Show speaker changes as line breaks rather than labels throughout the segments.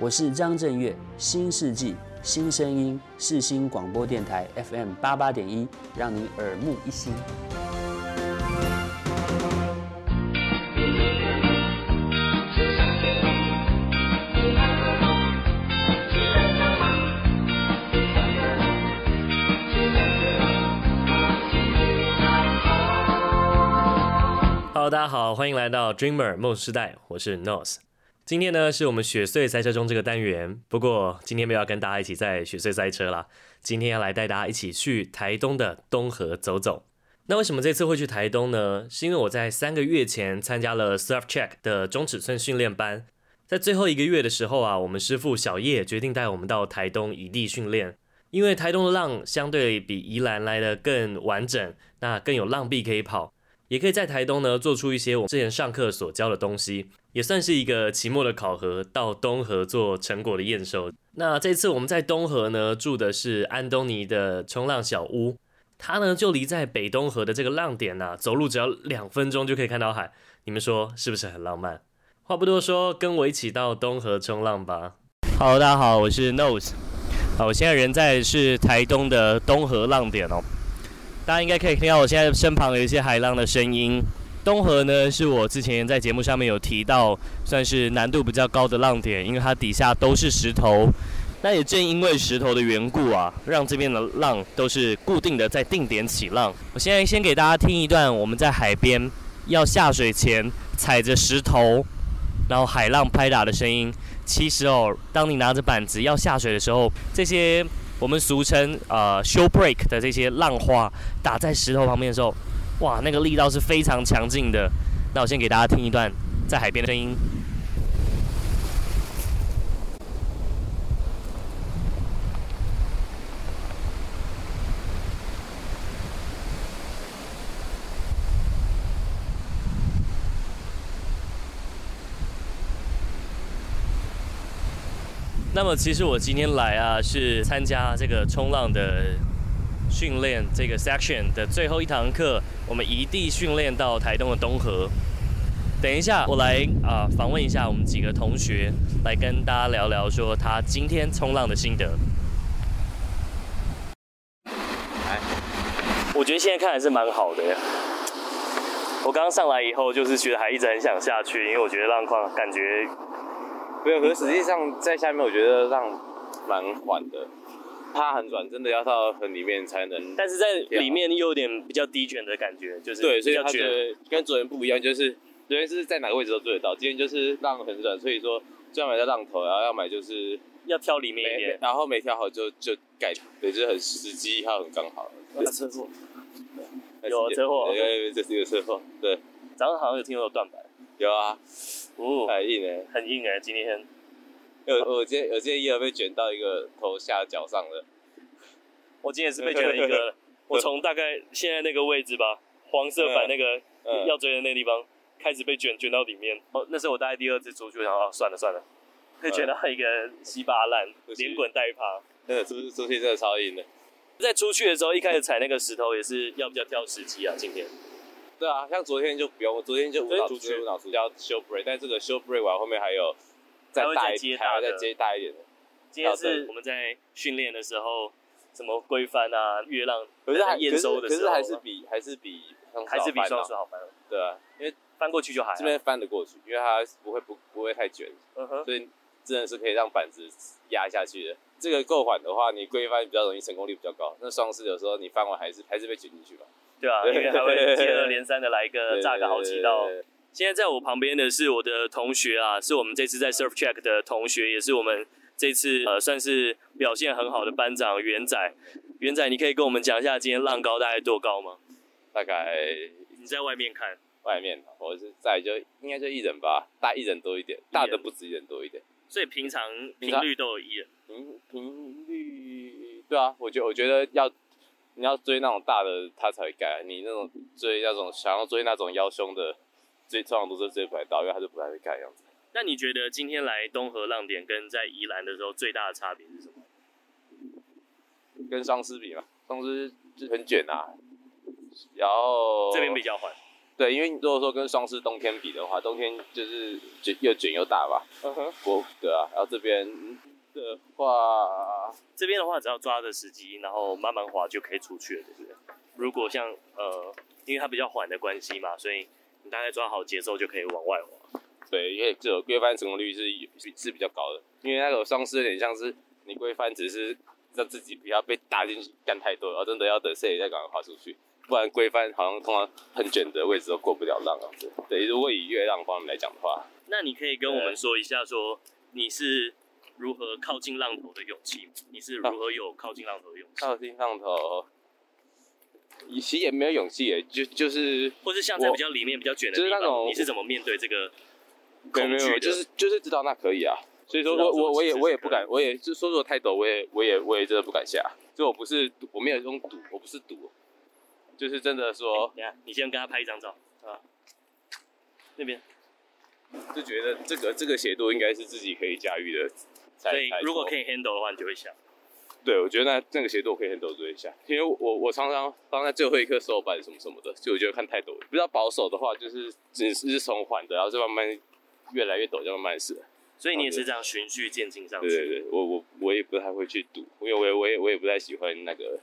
我是张震岳，新世纪新声音，世新广播电台 FM 八八点一，让你耳目一新。
Hello，大家好，欢迎来到 Dreamer 梦时代，我是 Nose。今天呢，是我们雪穗赛车中这个单元，不过今天没有要跟大家一起在雪穗赛车啦，今天要来带大家一起去台东的东河走走。那为什么这次会去台东呢？是因为我在三个月前参加了 Surf Check 的中尺寸训练班，在最后一个月的时候啊，我们师傅小叶决定带我们到台东异地训练，因为台东的浪相对比宜兰来得更完整，那更有浪壁可以跑。也可以在台东呢做出一些我们之前上课所教的东西，也算是一个期末的考核，到东河做成果的验收。那这次我们在东河呢住的是安东尼的冲浪小屋，它呢就离在北东河的这个浪点啊，走路只要两分钟就可以看到海。你们说是不是很浪漫？话不多说，跟我一起到东河冲浪吧。Hello，大家好，我是 Nose。好，我现在人在是台东的东河浪点哦。大家应该可以听到我现在身旁有一些海浪的声音。东河呢，是我之前在节目上面有提到，算是难度比较高的浪点，因为它底下都是石头。那也正因为石头的缘故啊，让这边的浪都是固定的在定点起浪。我现在先给大家听一段我们在海边要下水前踩着石头，然后海浪拍打的声音。其实哦，当你拿着板子要下水的时候，这些。我们俗称呃 show break 的这些浪花打在石头旁边的时候，哇，那个力道是非常强劲的。那我先给大家听一段在海边的声音。那么其实我今天来啊，是参加这个冲浪的训练，这个 section 的最后一堂课，我们异地训练到台东的东河。等一下，我来啊访问一下我们几个同学，来跟大家聊聊说他今天冲浪的心得。来，我觉得现在看还是蛮好的呀。我刚刚上来以后，就是觉得还一直很想下去，因为我觉得浪况感觉。没有，可是实际上在下面，我觉得浪蛮缓的，它很软，真的要到很里面才能。但是在里面又有点比较低卷的感觉，就是对，所以他觉得跟昨天不一样，就是昨天是在哪个位置都追得到，今天就是浪很软，所以说就要买在浪头，然后要买就是要挑里面一点，然后没挑好就就改，对，就是很时机还有很刚好。有车祸，有车祸，对，这是一个车祸，对。早上好像有听说有断板。有啊，哦，太硬诶，很硬诶，今天，我我今天我今天一儿被卷到一个头下脚上了，我今天也是被卷了一个，我从大概现在那个位置吧，黄色板那个要追的那个地方开始被卷卷到里面，哦，那是我大概第二次出去，然后算了算了，被卷到一个稀巴烂，连滚带爬，那个出出去真的超硬的，在出去的时候一开始踩那个石头也是要比较挑时机啊，今天。对啊，像昨天就不用，我昨天就无脑出去，无脑出叫 show break，但这个 show break 完后面还有再大一点，还要再接大一点的。今天是我们在训练的时候，什么规范啊、月浪，可是验收的时候，可是还是比还是比还是比双数好翻。对啊，因为翻过去就还这边翻得过去，因为它不会不不会太卷，所以真的是可以让板子压下去的。这个够缓的话，你规范比较容易成功率比较高。那双式有时候你翻完还是还是被卷进去吧。对啊，因为还会接二连三的来一个炸个好几道。现在在我旁边的是我的同学啊，是我们这次在 Surf Check 的同学，也是我们这次呃算是表现很好的班长元仔。元仔，你可以跟我们讲一下今天浪高大概多高吗？大概你在外面看，外面我是在就应该就一人吧，大一人多一点，大的不止一人多一点。所以平常频率都有一人。频频率对啊，我觉我觉得要。你要追那种大的，他才会盖。你那种追那种想要追那种腰胸的，最通常都是追不太到，因为他是不太会盖样子。那你觉得今天来东河浪点跟在宜兰的时候最大的差别是什么？跟双狮比嘛，双狮就很卷啊，然后这边比较缓，
对，因为如果说跟双狮冬天比的话，冬天就是卷又卷又大吧。嗯哼。我，对啊，然后这边的话，
这边的话只要抓着时机，然后慢慢滑就可以出去了，对不对？如果像呃，因为它比较缓的关系嘛，所以你大概抓好节奏就可以往外滑。
对，因为这种规范成功率是是比较高的，因为那个双狮有点像是你规范只是让自己不要被打进去干太多，然后真的要等谁再赶快滑出去，不然规范好像通常很卷的位置都过不了浪啊。对，如果以越浪方面来讲的话，
那你可以跟我们说一下，说你是如何靠近浪头的勇气？你是如何有靠近浪头的勇气？
靠近浪头。其实也没有勇气耶，就就是，
或是像在比较里面比较卷的地方，就是那种，你是怎么面对这个恐惧的？
没有，就是就是知道那可以啊，所以说我我我也我也不敢，我也就说说太陡，我也我也我也真的不敢下。就我不是我没有用赌，我不是赌，就是真的说。
等下，你先跟他拍一张照啊。那边
就觉得这个这个斜度应该是自己可以驾驭的，
所以如果可以 handle 的话，你就会下。
对，我觉得那那个斜度我可以很陡一下，因为我我常常放在最后一刻收板什么什么的，就我觉得看太陡了。比较保守的话，就是只是从缓的，然后就慢慢越来越陡，就慢慢试。
所以你也是这样循序渐进上去。
对对对，我我我也不太会去赌，因为我也我也我也不太喜欢那个，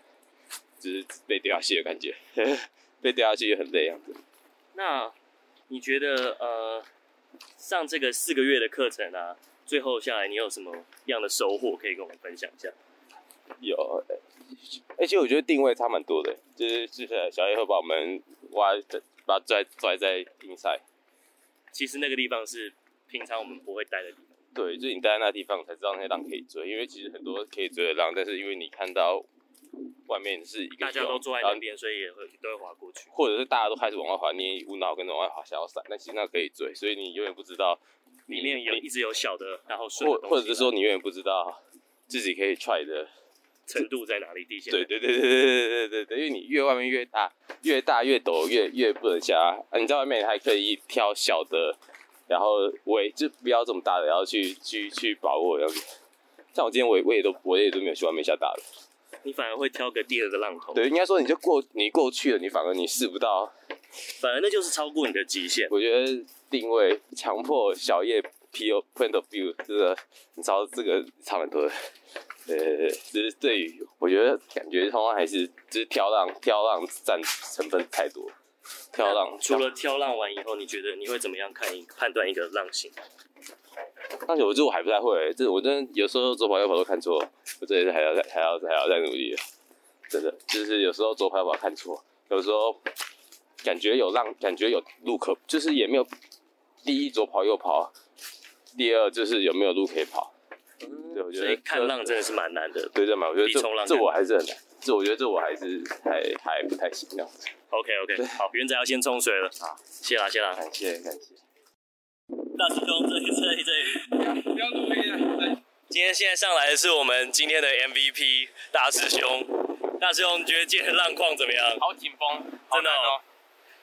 就是被掉下去的感觉，被掉下去也很累样子。
那你觉得呃，上这个四个月的课程啊，最后下来你有什么样的收获可以跟我们分享一下？
有，而且我觉得定位差蛮多的，就是就是小叶会把我们挖，把拽拽在硬塞。
其实那个地方是平常我们不会待的地方。
对，就是你待在那地方才知道那些浪可以追，因为其实很多可以追的浪，但是因为你看到外面是一个
大家都坐在那边，所以也会都会滑过去，
或者是大家都开始往外滑，你无脑跟着往外滑想要闪，但其实那可以追，所以你永远不知道
里面有一直有小的，然后
或或者是说你永远不知道自己可以 try 的。
程度在哪里？地线？
对对对对对对对对，因为你越外面越大，越大越陡，越越不能下啊！你在外面还可以挑小的，然后尾就不要这么大的，然后去去去把握这样子。像我今天我也我也都我也都没有去外面下大的。
你反而会挑个第二个浪头。
对，应该说你就过你过去了，你反而你试不到，
反而那就是超过你的极限。
我觉得定位强迫小叶 P O point of view 这个，你知道这个差很多的。对对对，其实对于我觉得感觉通常还是就是挑浪挑浪占成分太多。挑浪
除了挑浪完以后，你觉得你会怎么样看一判断一个浪型？
但是我这我还不太会，这我真的有时候左跑右跑都看错，我这也是还要再还要还要再努力。真的就是有时候左跑右跑看错，有时候感觉有浪，感觉有路可，就是也没有第一左跑右跑，第二就是有没有路可以跑。对，我觉得
所以看浪真的是蛮难的。
对，这蛮，我觉得这这我还是很难，这我觉得这我还是还还不太行这样子。
OK OK，好，元仔要先冲水了。好，谢啦谢啦，
感谢感谢。
大师兄，这里这里这里，不要努力了。今天现在上来的是我们今天的 MVP 大师兄。大师兄，你觉得今天的浪况怎么样？
好紧绷，
真的哦。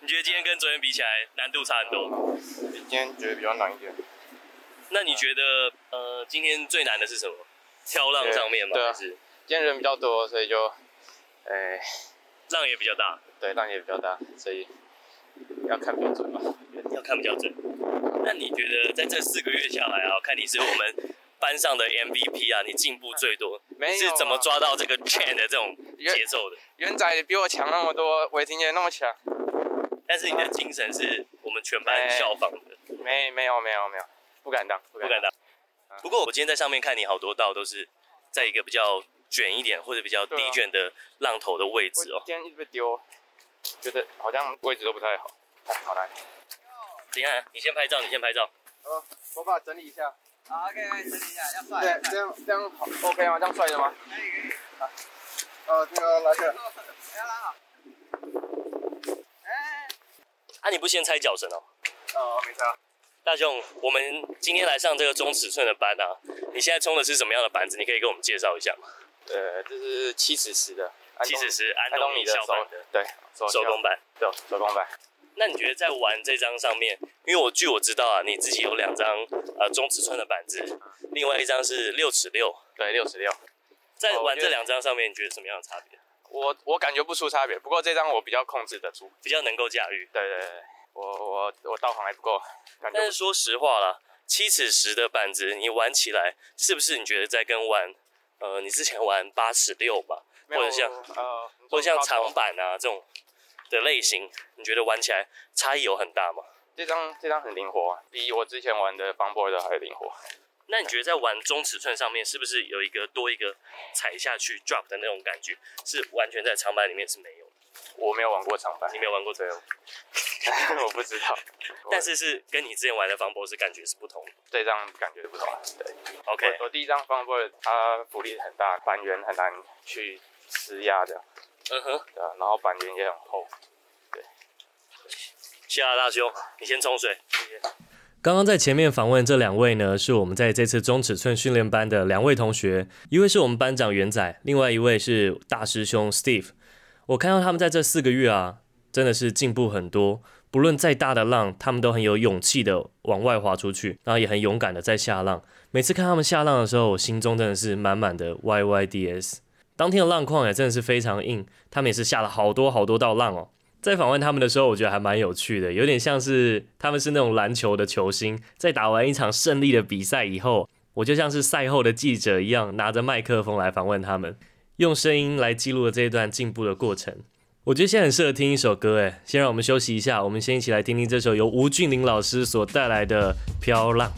你觉得今天跟昨天比起来难度差很多？
今天觉得比较难一点。
那你觉得，呃，今天最难的是什么？跳浪上面吗？
对啊。
是
今天人比较多，所以就，哎，
浪也比较大。
对，浪也比较大，所以要看标准吧。
要看比较准。那你觉得在这四个月下来啊，看你是我们班上的 MVP 啊，你进步最多，
没？
是怎么抓到这个 chain 的这种节奏的？
元仔比我强那么多，伟霆也那么强。
但是你的精神是我们全班效仿的。
没，没有，没有，没有。不敢当，不敢当。
不过我今天在上面看你好多道都是在一个比较卷一点或者比较低卷的浪头的位置哦。
今天一直被丢，觉得好像位置都不太好。哎，好难。
等一下，你先拍照，你先拍照。
呃，我把它整理一下。
好，OK，整理一下，要帅。
对，这样这样好，OK 吗？这样帅的吗？可以可以。好。呃，那个来个。不要拉好。
哎。啊，你不先拆脚绳哦？
哦，没拆。
大雄，我们今天来上这个中尺寸的班啊，你现在冲的是什么样的板子？你可以给我们介绍一下吗？
呃，这是七尺十的，
七尺十安东尼小板的，
对，
手工板，
对，手工板。
那你觉得在玩这张上面，因为我据我知道啊，你自己有两张呃中尺寸的板子，另外一张是六尺六，
对，六尺六。
在玩这两张上面，你觉得什么样的差别？
我我感觉不出差别，不过这张我比较控制得住，
比较能够驾驭。
对对对。我我我道行还不够。
但是说实话啦，七尺十的板子你玩起来，是不是你觉得在跟玩呃你之前玩八尺六吧，或者像呃或者像长板啊这种的类型，你觉得玩起来差异有很大吗？
这张这张很灵活，比我之前玩的 Funboard 还灵活。
那你觉得在玩中尺寸上面，是不是有一个多一个踩下去 drop 的那种感觉，是完全在长板里面是没有？
我没有玩过长板，
你没有玩过这个？
我不知道。
但是是跟你之前玩的 Funboard 是感觉是不同的。
这张感觉是不同。对
，OK
我。我第一张 Funboard 它浮力很大，板缘很难去施压的。
嗯哼。
对啊，然后板缘也很厚。对。
谢啦大兄，你先冲水。谢谢。
刚刚在前面访问这两位呢，是我们在这次中尺寸训练班的两位同学，一位是我们班长元仔，另外一位是大师兄 Steve。我看到他们在这四个月啊，真的是进步很多。不论再大的浪，他们都很有勇气的往外划出去，然后也很勇敢的在下浪。每次看他们下浪的时候，我心中真的是满满的 YYDS。当天的浪况也真的是非常硬，他们也是下了好多好多道浪哦。在访问他们的时候，我觉得还蛮有趣的，有点像是他们是那种篮球的球星，在打完一场胜利的比赛以后，我就像是赛后的记者一样，拿着麦克风来访问他们，用声音来记录了这一段进步的过程。我觉得现在很适合听一首歌，诶，先让我们休息一下，我们先一起来听听这首由吴俊霖老师所带来的《飘浪》。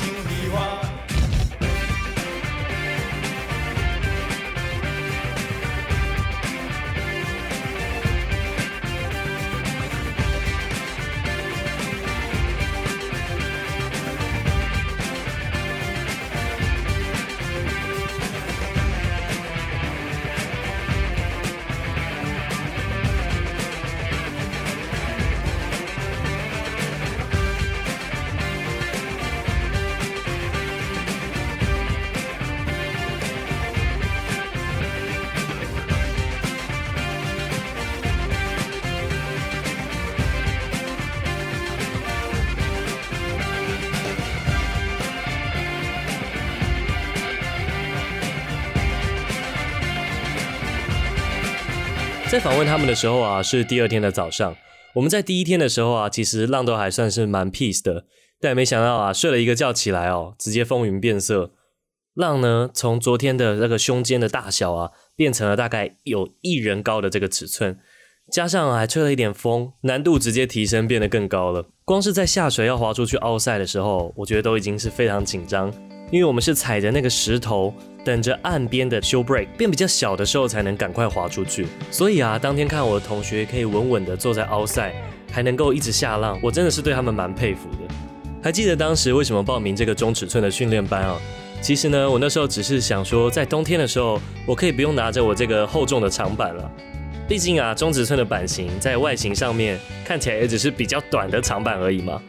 sing 在访问他们的时候啊，是第二天的早上。我们在第一天的时候啊，其实浪都还算是蛮 peace 的，但没想到啊，睡了一个觉起来哦，直接风云变色。浪呢，从昨天的那个胸肩的大小啊，变成了大概有一人高的这个尺寸，加上还吹了一点风，难度直接提升，变得更高了。光是在下水要划出去奥赛的时候，我觉得都已经是非常紧张，因为我们是踩着那个石头，等着岸边的 shoal break 变比较小的时候，才能赶快划出去。所以啊，当天看我的同学可以稳稳的坐在凹赛还能够一直下浪，我真的是对他们蛮佩服的。还记得当时为什么报名这个中尺寸的训练班啊？其实呢，我那时候只是想说，在冬天的时候，我可以不用拿着我这个厚重的长板了。毕竟啊，中尺寸的版型在外形上面看起来也只是比较短的长板而已嘛。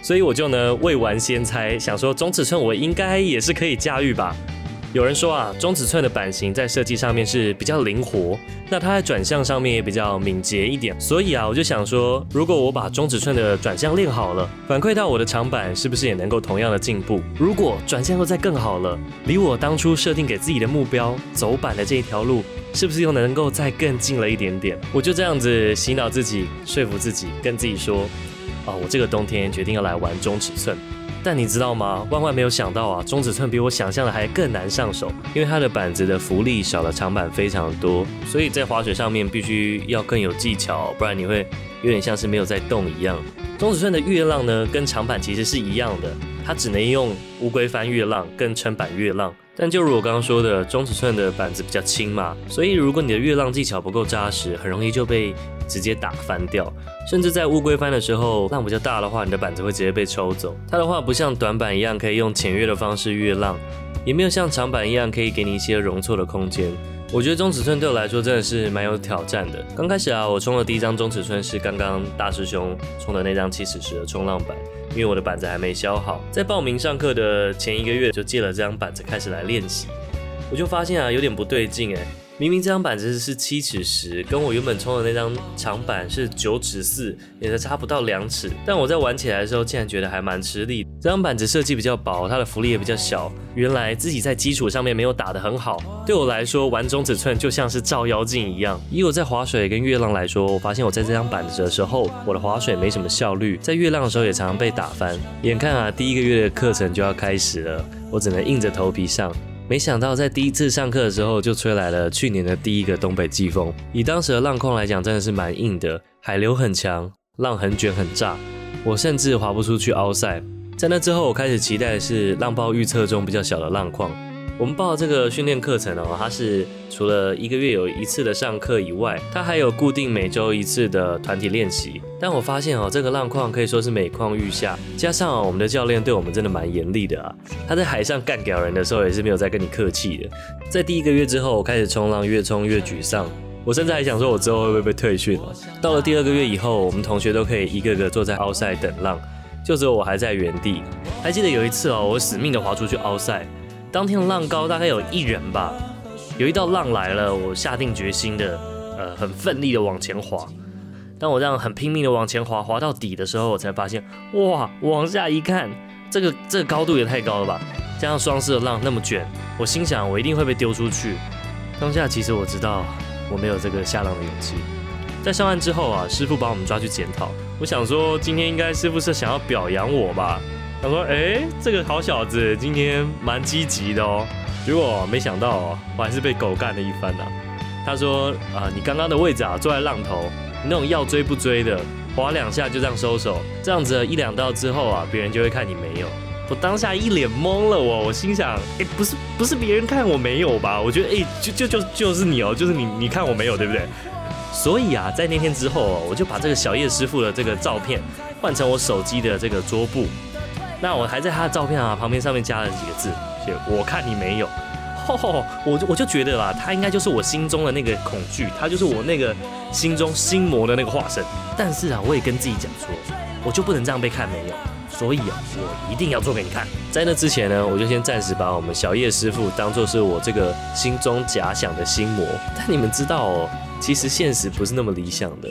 所以我就呢未完先猜，想说中尺寸我应该也是可以驾驭吧。有人说啊，中尺寸的版型在设计上面是比较灵活，那它在转向上面也比较敏捷一点。所以啊，我就想说，如果我把中尺寸的转向练好了，反馈到我的长板，是不是也能够同样的进步？如果转向又再更好了，离我当初设定给自己的目标走板的这一条路，是不是又能够再更近了一点点？我就这样子洗脑自己，说服自己，跟自己说，啊，我这个冬天决定要来玩中尺寸。但你知道吗？万万没有想到啊，中尺寸比我想象的还更难上手，因为它的板子的浮力少了长板非常多，所以在滑雪上面必须要更有技巧，不然你会有点像是没有在动一样。中尺寸的月浪呢，跟长板其实是一样的，它只能用乌龟翻月浪跟撑板月浪。但就如我刚刚说的，中尺寸的板子比较轻嘛，所以如果你的月浪技巧不够扎实，很容易就被直接打翻掉。甚至在乌龟翻的时候，浪比较大的话，你的板子会直接被抽走。它的话不像短板一样可以用潜越的方式越浪，也没有像长板一样可以给你一些容错的空间。我觉得中尺寸对我来说真的是蛮有挑战的。刚开始啊，我冲的第一张中尺寸是刚刚大师兄冲的那张七尺十的冲浪板。因为我的板子还没削好，在报名上课的前一个月就借了这张板子开始来练习，我就发现啊有点不对劲哎，明明这张板子是七尺十，跟我原本冲的那张长板是九尺四，也才差不到两尺，但我在玩起来的时候竟然觉得还蛮吃力。这张板子设计比较薄，它的浮力也比较小，原来自己在基础上面没有打得很好，对我来说玩中尺寸就像是照妖镜一样。以我在划水跟月浪来说，我发现我在这张板子的时候，我的划水没什么效率，在月浪的时候也常常被打翻。眼看啊第一个月的课程就要开始了，我只能硬着头皮上。没想到在第一次上课的时候就吹来了去年的第一个东北季风，以当时的浪况来讲，真的是蛮硬的，海流很强，浪很卷很炸，我甚至划不出去奥赛。在那之后，我开始期待的是浪报预测中比较小的浪况。我们报这个训练课程哦，它是除了一个月有一次的上课以外，它还有固定每周一次的团体练习。但我发现哦，这个浪况可以说是每况愈下，加上我们的教练对我们真的蛮严厉的啊。他在海上干屌人的时候也是没有再跟你客气的。在第一个月之后，我开始冲浪越冲越沮丧，我甚至还想说我之后会不会被退训了。到了第二个月以后，我们同学都可以一个个坐在 outside 等浪。就只有我还在原地。还记得有一次哦，我死命的划出去 outside，当天的浪高大概有一人吧。有一道浪来了，我下定决心的，呃，很奋力的往前划。当我这样很拼命的往前划，划到底的时候，我才发现，哇，往下一看，这个这个高度也太高了吧！加上双色的浪那么卷，我心想我一定会被丢出去。当下其实我知道我没有这个下浪的勇气。在上岸之后啊，师傅把我们抓去检讨。我想说，今天应该师傅是想要表扬我吧？他说：“哎，这个好小子今天蛮积极的哦。”结果没想到哦，我还是被狗干了一番呐。他说：“啊，你刚刚的位置啊，坐在浪头，那种要追不追的，划两下就这样收手，这样子一两道之后啊，别人就会看你没有。”我当下一脸懵了，我我心想：“哎，不是不是别人看我没有吧？我觉得哎，就就就就是你哦，就是你你看我没有，对不对？”所以啊，在那天之后，我就把这个小叶师傅的这个照片换成我手机的这个桌布。那我还在他的照片啊旁边上面加了几个字，写“我看你没有”。吼吼，我就我就觉得啦，他应该就是我心中的那个恐惧，他就是我那个心中心魔的那个化身。但是啊，我也跟自己讲说，我就不能这样被看没有。所以啊，我一定要做给你看。在那之前呢，我就先暂时把我们小叶师傅当做是我这个心中假想的心魔。但你们知道哦。其实现实不是那么理想的，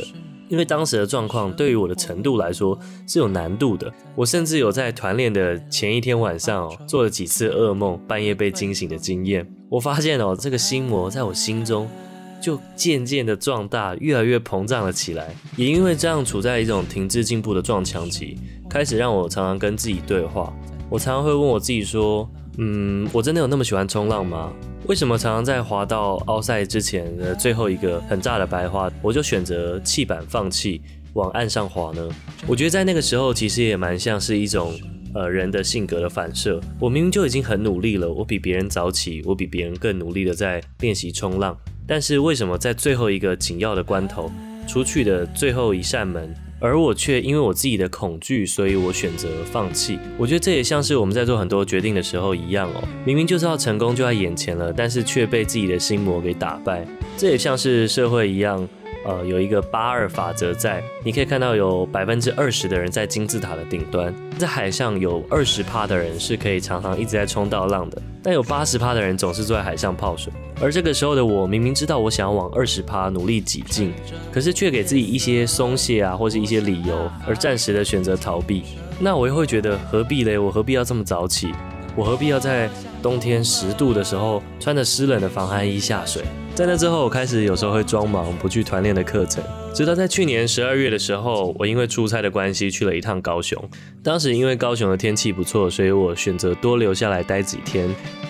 因为当时的状况对于我的程度来说是有难度的。我甚至有在团练的前一天晚上哦，做了几次噩梦，半夜被惊醒的经验。我发现哦，这个心魔在我心中就渐渐的壮大，越来越膨胀了起来。也因为这样处在一种停滞进步的撞墙期，开始让我常常跟自己对话。我常常会问我自己说：“嗯，我真的有那么喜欢冲浪吗？为什么常常在滑到奥赛之前的最后一个很炸的白花，我就选择弃板放弃，往岸上滑呢？”我觉得在那个时候，其实也蛮像是一种。呃，人的性格的反射，我明明就已经很努力了，我比别人早起，我比别人更努力的在练习冲浪，但是为什么在最后一个紧要的关头，出去的最后一扇门，而我却因为我自己的恐惧，所以我选择放弃。我觉得这也像是我们在做很多决定的时候一样哦，明明就知道成功就在眼前了，但是却被自己的心魔给打败。这也像是社会一样。呃，有一个八二法则在，你可以看到有百分之二十的人在金字塔的顶端，在海上有二十趴的人是可以常常一直在冲到浪的，但有八十趴的人总是坐在海上泡水。而这个时候的我，明明知道我想要往二十趴努力挤进，可是却给自己一些松懈啊，或是一些理由，而暂时的选择逃避。那我又会觉得何必嘞？我何必要这么早起？我何必要在冬天十度的时候穿着湿冷的防寒衣下水？在那之后，我开始有时候会装忙不去团练的课程。直到在去年十二月的时候，我因为出差的关系去了一趟高雄。当时因为高雄的天气不错，所以我选择多留下来待几天。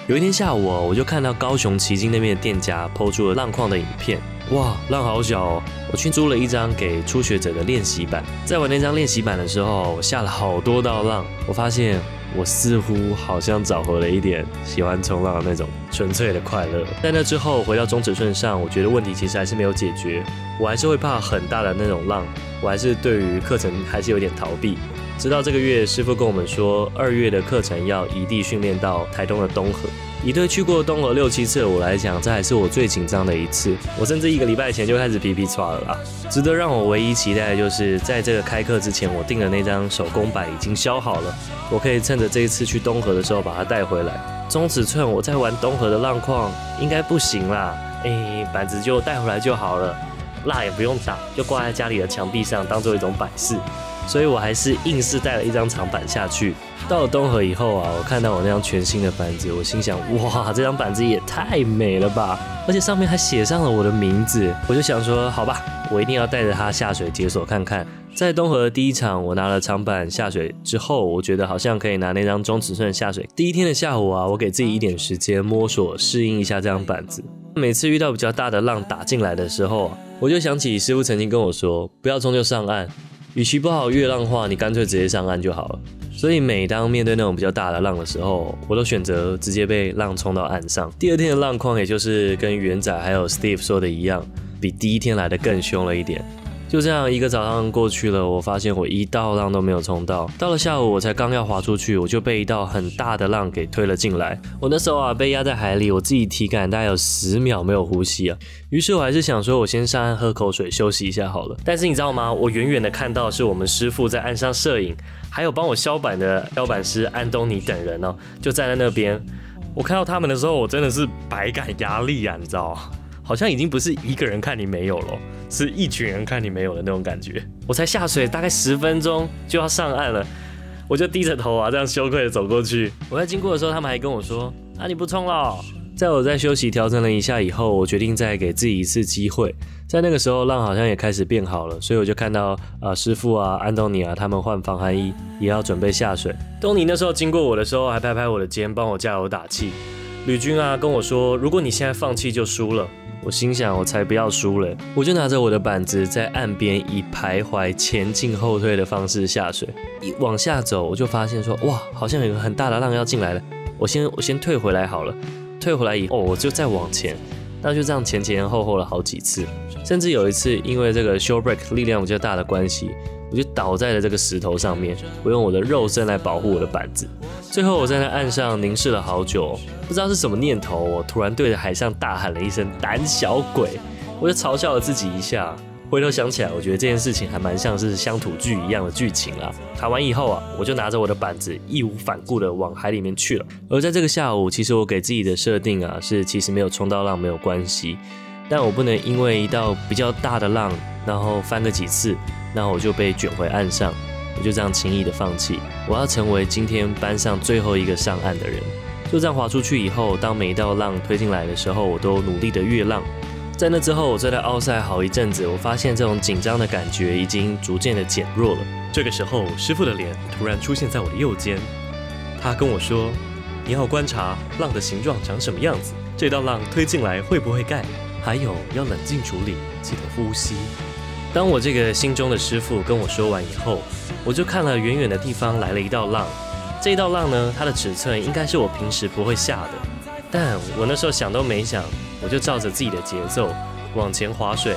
有一天下午，我就看到高雄旗津那边的店家 PO 出了浪况的影片。哇，浪好小哦！我去租了一张给初学者的练习板，在玩那张练习板的时候，我下了好多道浪。我发现。我似乎好像找回了一点喜欢冲浪的那种纯粹的快乐。在那之后回到中尺寸上，我觉得问题其实还是没有解决，我还是会怕很大的那种浪，我还是对于课程还是有点逃避。直到这个月，师傅跟我们说，二月的课程要移地训练到台东的东河。以对去过东河六七次的我来讲，这还是我最紧张的一次。我甚至一个礼拜前就开始皮皮抓了啦。值得让我唯一期待的就是，在这个开课之前，我订的那张手工板已经削好了，我可以趁着这一次去东河的时候把它带回来。中尺寸我在玩东河的浪况应该不行啦，哎，板子就带回来就好了，蜡也不用打，就挂在家里的墙壁上当做一种摆饰。所以我还是硬是带了一张长板下去。到了东河以后啊，我看到我那张全新的板子，我心想：哇，这张板子也太美了吧！而且上面还写上了我的名字。我就想说，好吧，我一定要带着它下水解锁看看。在东河的第一场，我拿了长板下水之后，我觉得好像可以拿那张中尺寸下水。第一天的下午啊，我给自己一点时间摸索适应一下这张板子。每次遇到比较大的浪打进来的时候，我就想起师傅曾经跟我说：不要冲就上岸。与其不好越浪化，你干脆直接上岸就好了。所以每当面对那种比较大的浪的时候，我都选择直接被浪冲到岸上。第二天的浪况，也就是跟元仔还有 Steve 说的一样，比第一天来的更凶了一点。就这样一个早上过去了，我发现我一道浪都没有冲到。到了下午，我才刚要划出去，我就被一道很大的浪给推了进来。我那时候啊，被压在海里，我自己体感大概有十秒没有呼吸啊。于是我还是想说，我先上岸喝口水休息一下好了。但是你知道吗？我远远的看到是我们师傅在岸上摄影，还有帮我削板的削板师安东尼等人哦，就站在那边。我看到他们的时候，我真的是百感压力啊，你知道？好像已经不是一个人看你没有了，是一群人看你没有的那种感觉。我才下水大概十分钟就要上岸了，我就低着头啊，这样羞愧的走过去。我在经过的时候，他们还跟我说：“啊，你不冲了？”在我在休息调整了一下以后，我决定再给自己一次机会。在那个时候，浪好像也开始变好了，所以我就看到啊、呃，师傅啊，安东尼啊，他们换防寒衣，也要准备下水。东尼那时候经过我的时候，还拍拍我的肩，帮我加油打气。吕军啊，跟我说：“如果你现在放弃，就输了。”我心想，我才不要输了，我就拿着我的板子在岸边以徘徊前进后退的方式下水，一往下走，我就发现说，哇，好像有个很大的浪要进来了，我先我先退回来好了，退回来以后我就再往前，那就这样前前后后了好几次，甚至有一次因为这个 shore break 力量比较大的关系。我就倒在了这个石头上面，我用我的肉身来保护我的板子。最后我在那岸上凝视了好久，不知道是什么念头，我突然对着海上大喊了一声“胆小鬼”，我就嘲笑了自己一下。回头想起来，我觉得这件事情还蛮像是乡土剧一样的剧情啊。喊完以后啊，我就拿着我的板子义无反顾地往海里面去了。而在这个下午，其实我给自己的设定啊，是其实没有冲到浪没有关系，但我不能因为一道比较大的浪，然后翻个几次。那我就被卷回岸上，我就这样轻易的放弃。我要成为今天班上最后一个上岸的人。就这样划出去以后，当每一道浪推进来的时候，我都努力的越浪。在那之后，我坐在奥赛好一阵子，我发现这种紧张的感觉已经逐渐的减弱了。这个时候，师傅的脸突然出现在我的右肩，他跟我说：“你要观察浪的形状长什么样子，这道浪推进来会不会盖，还有要冷静处理，记得呼吸。”当我这个心中的师傅跟我说完以后，我就看了远远的地方来了一道浪。这一道浪呢，它的尺寸应该是我平时不会下的。但我那时候想都没想，我就照着自己的节奏往前划水、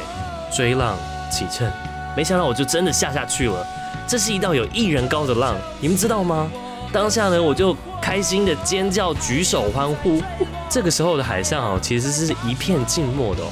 追浪、起秤，没想到我就真的下下去了。这是一道有一人高的浪，你们知道吗？当下呢，我就开心的尖叫、举手欢呼。这个时候的海上哦，其实是一片静默的哦。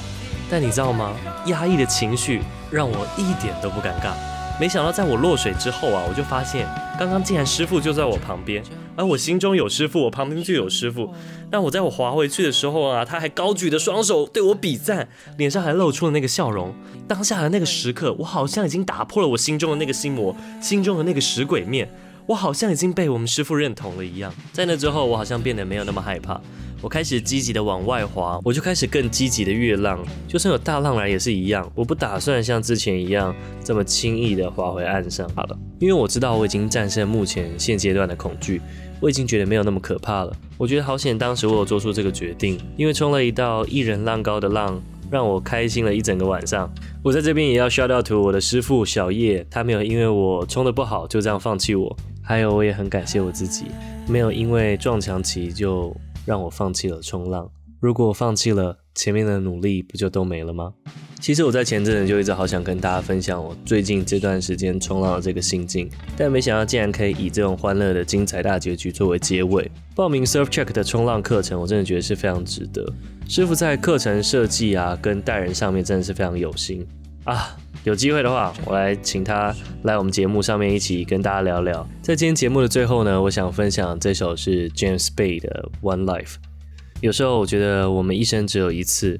但你知道吗？压抑的情绪让我一点都不尴尬。没想到在我落水之后啊，我就发现刚刚竟然师傅就在我旁边。而我心中有师傅，我旁边就有师傅。那我在我滑回去的时候啊，他还高举着双手对我比赞，脸上还露出了那个笑容。当下的那个时刻，我好像已经打破了我心中的那个心魔，心中的那个死鬼面，我好像已经被我们师傅认同了一样。在那之后，我好像变得没有那么害怕。我开始积极的往外滑，我就开始更积极的越浪，就算有大浪来也是一样。我不打算像之前一样这么轻易的滑回岸上。好了，因为我知道我已经战胜目前现阶段的恐惧，我已经觉得没有那么可怕了。我觉得好险，当时我有做出这个决定，因为冲了一道一人浪高的浪，让我开心了一整个晚上。我在这边也要 shout out to 我的师傅小叶，他没有因为我冲得不好就这样放弃我，还有我也很感谢我自己，没有因为撞墙期就。让我放弃了冲浪。如果我放弃了，前面的努力不就都没了吗？其实我在前阵子就一直好想跟大家分享我最近这段时间冲浪的这个心境，但没想到竟然可以以这种欢乐的精彩大结局作为结尾。报名 Surfcheck 的冲浪课程，我真的觉得是非常值得。师傅在课程设计啊，跟带人上面真的是非常有心啊。有机会的话，我来请他来我们节目上面一起跟大家聊聊。在今天节目的最后呢，我想分享这首是 James Bay 的 One Life。有时候我觉得我们一生只有一次，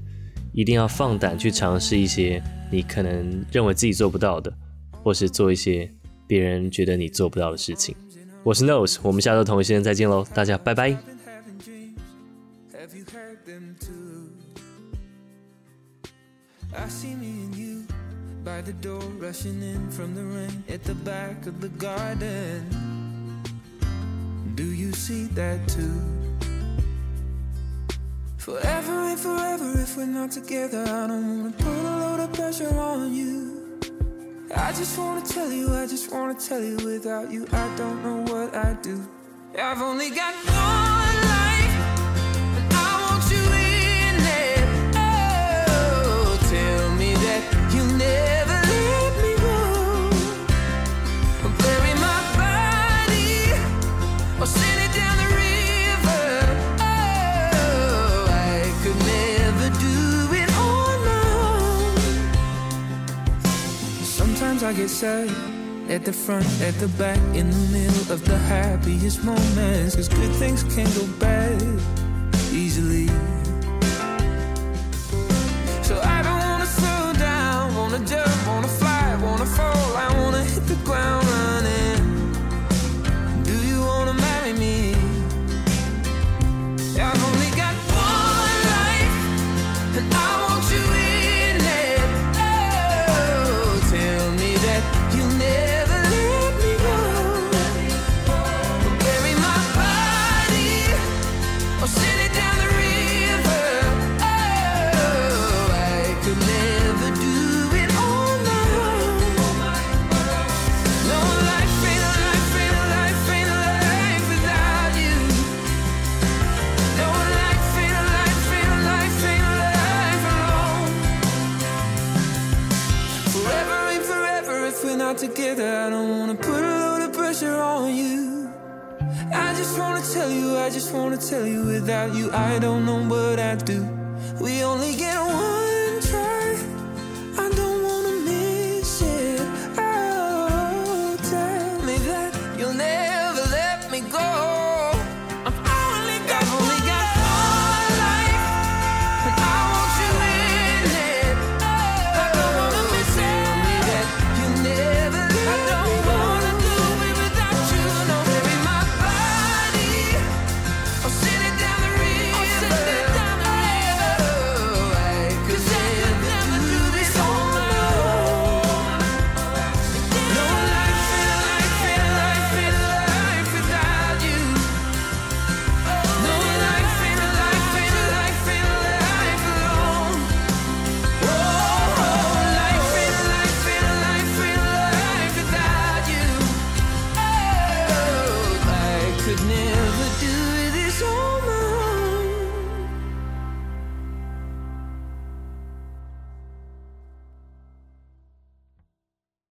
一定要放胆去尝试一些你可能认为自己做不到的，或是做一些别人觉得你做不到的事情。我是 Nose，我们下周同一时间再见喽，大家拜拜。By the door, rushing in from the rain at the back of the garden. Do you see that too? Forever and forever, if we're not together, I don't wanna put a lot of pressure on you. I just wanna tell you, I just wanna tell you, without you, I don't know what I'd do. I've only got one I get sad at the front, at the back, in the middle of the happiest moments. Cause good things can go bad easily.